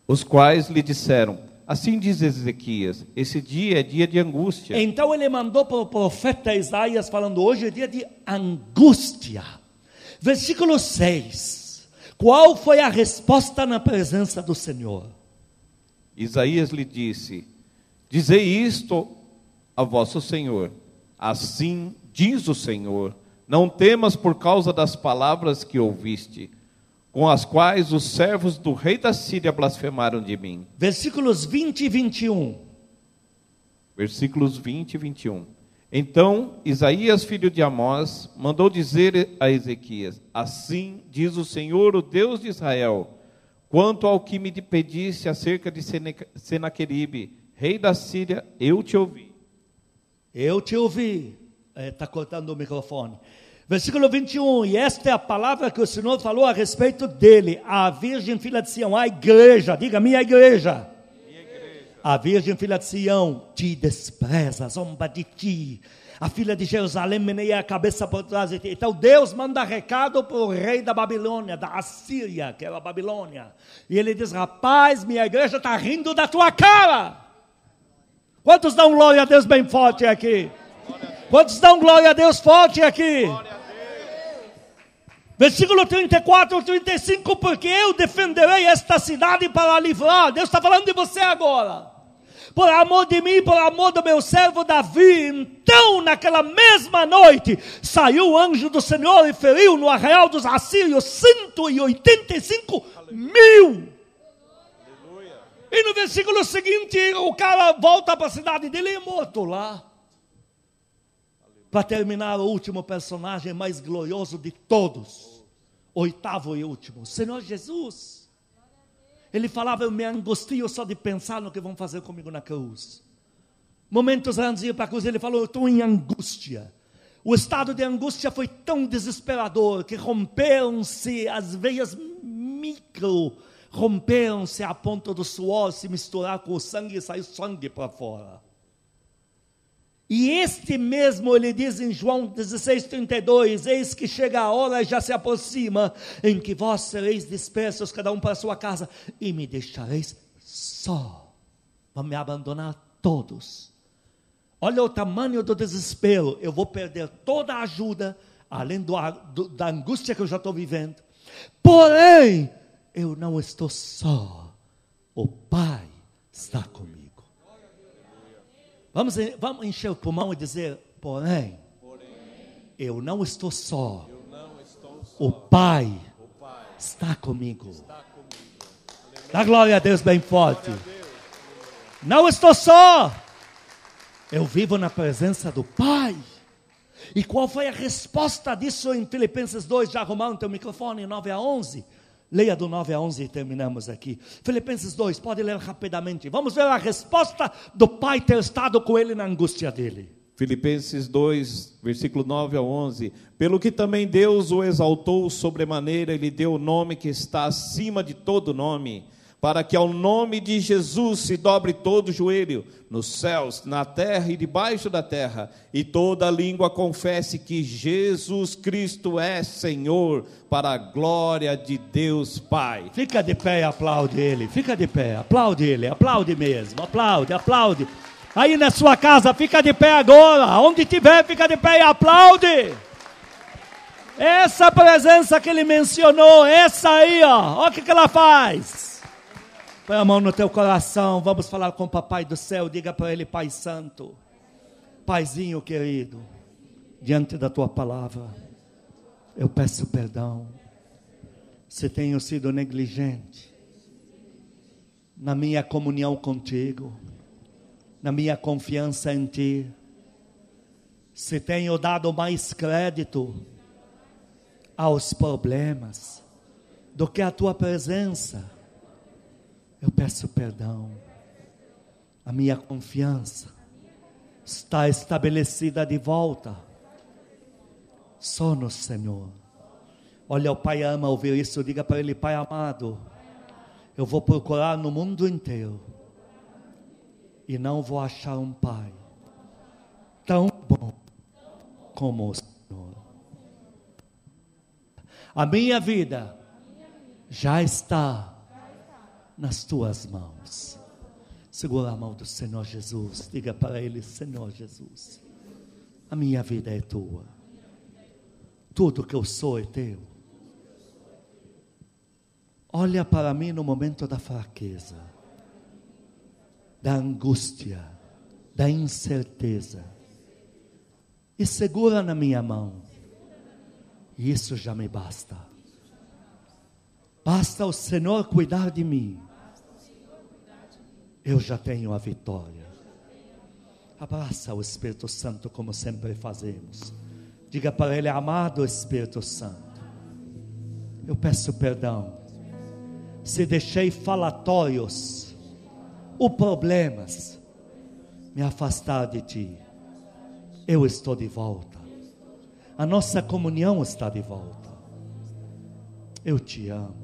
B: Os quais lhe disseram: Assim diz Ezequias: Esse dia é dia de angústia.
A: Então ele mandou para o profeta Isaías falando: Hoje é dia de angústia. Versículo 6. Qual foi a resposta na presença do Senhor?
B: Isaías lhe disse: Dizei isto a vosso Senhor. Assim diz o Senhor: Não temas por causa das palavras que ouviste, com as quais os servos do rei da Síria blasfemaram de mim.
A: Versículos 20 e 21.
B: Versículos 20 e 21. Então Isaías, filho de Amós, mandou dizer a Ezequias: Assim diz o Senhor, o Deus de Israel, quanto ao que me pedisse acerca de Senaqueribe, rei da Síria, eu te ouvi.
A: Eu te ouvi. Está é, cortando o microfone. Versículo 21, e esta é a palavra que o Senhor falou a respeito dele, a Virgem filha de Sião, a igreja, diga minha igreja. A Virgem filha de Sião te despreza, zomba de ti. A filha de Jerusalém meneia a cabeça por trás de ti. Então Deus manda recado para o rei da Babilônia, da Assíria, que era a Babilônia. E ele diz: Rapaz, minha igreja está rindo da tua cara. Quantos dão glória a Deus bem forte aqui? Quantos dão glória a Deus forte aqui? Versículo 34 e 35, porque eu defenderei esta cidade para livrar. Deus está falando de você agora. Por amor de mim, por amor do meu servo Davi. Então, naquela mesma noite, saiu o anjo do Senhor e feriu no arraial dos assírios 185 mil. E no versículo seguinte, o cara volta para a cidade dele e é morto lá. Para terminar, o último personagem mais glorioso de todos, oitavo e último, Senhor Jesus. Ele falava: Eu me angustio só de pensar no que vão fazer comigo na cruz. Momentos antes de ir para a cruz, ele falou: Eu estou em angústia. O estado de angústia foi tão desesperador que romperam-se as veias micro, romperam-se a ponto do suor se misturar com o sangue e sair sangue para fora. E este mesmo ele diz em João 16:32, eis que chega a hora e já se aproxima em que vós sereis dispersos cada um para sua casa e me deixareis só. Vão me abandonar todos. Olha o tamanho do desespero. Eu vou perder toda a ajuda, além do, do, da angústia que eu já estou vivendo. Porém, eu não estou só. O Pai está comigo. Vamos, vamos encher o pulmão e dizer: porém, porém eu não estou só. Não estou só. O, Pai o Pai está comigo. Está comigo. Dá glória a Deus bem forte. Não estou só. Eu vivo na presença do Pai. E qual foi a resposta disso em Filipenses 2? Já arrumaram teu microfone, 9 a 11. Leia do 9 a 11 e terminamos aqui. Filipenses 2, pode ler rapidamente. Vamos ver a resposta do pai ter estado com ele na angústia dele.
B: Filipenses 2, versículo 9 a 11. Pelo que também Deus o exaltou sobremaneira, ele deu o nome que está acima de todo nome para que ao nome de Jesus se dobre todo joelho, nos céus, na terra e debaixo da terra, e toda língua confesse que Jesus Cristo é Senhor, para a glória de Deus Pai.
A: Fica de pé e aplaude Ele, fica de pé, aplaude Ele, aplaude mesmo, aplaude, aplaude. Aí na sua casa, fica de pé agora, onde tiver, fica de pé e aplaude. Essa presença que ele mencionou, essa aí, ó, olha o que, que ela faz. Põe a mão no teu coração, vamos falar com o Papai do céu. Diga para ele, Pai Santo, Paizinho querido, diante da tua palavra, eu peço perdão. Se tenho sido negligente na minha comunhão contigo, na minha confiança em ti, se tenho dado mais crédito aos problemas do que a tua presença eu peço perdão. A minha confiança está estabelecida de volta só no Senhor. Olha, o Pai ama ouvir isso. Diga para Ele, Pai amado, eu vou procurar no mundo inteiro e não vou achar um Pai tão bom como o Senhor. A minha vida já está nas tuas mãos. Segura a mão do Senhor Jesus. Diga para Ele: Senhor Jesus, a minha vida é tua. Tudo que eu sou é teu. Olha para mim no momento da fraqueza, da angústia, da incerteza. E segura na minha mão. Isso já me basta. Basta o Senhor cuidar de mim eu já tenho a vitória. Abraça o Espírito Santo como sempre fazemos. Diga para ele, amado Espírito Santo, eu peço perdão se deixei falatórios ou problemas me afastar de ti. Eu estou de volta. A nossa comunhão está de volta. Eu te amo.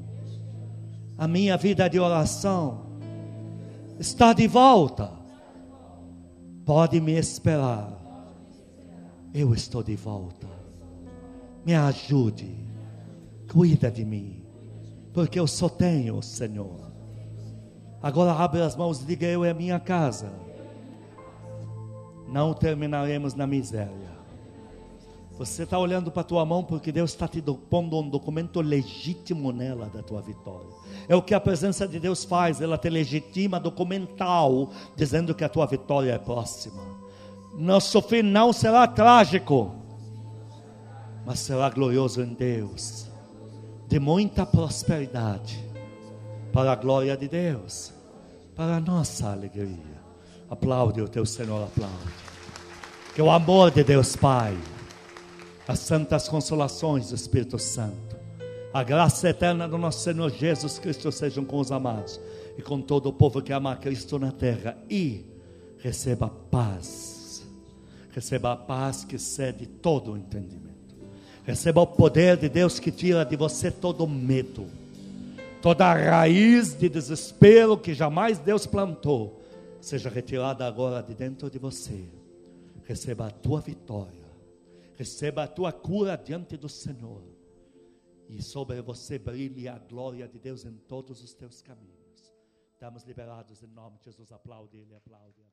A: A minha vida de oração está de volta. Pode me esperar. Eu estou de volta. Me ajude. Cuida de mim. Porque eu só tenho o Senhor. Agora abre as mãos e diga: Eu a minha casa. Não terminaremos na miséria. Você está olhando para a tua mão porque Deus está te pondo um documento legítimo nela da tua vitória. É o que a presença de Deus faz, ela te legitima documental, dizendo que a tua vitória é próxima. Nosso fim não será trágico, mas será glorioso em Deus, de muita prosperidade, para a glória de Deus, para a nossa alegria. Aplaude o teu Senhor, aplaude. Que o amor de Deus Pai as santas consolações do Espírito Santo, a graça eterna do nosso Senhor Jesus Cristo sejam com os amados e com todo o povo que ama Cristo na terra. E receba paz, receba a paz que cede todo o entendimento, receba o poder de Deus que tira de você todo medo, toda a raiz de desespero que jamais Deus plantou, seja retirada agora de dentro de você, receba a tua vitória Receba a tua cura diante do Senhor. E sobre você brilhe a glória de Deus em todos os teus caminhos. Estamos liberados em nome de Jesus. Aplaude Ele, aplaude.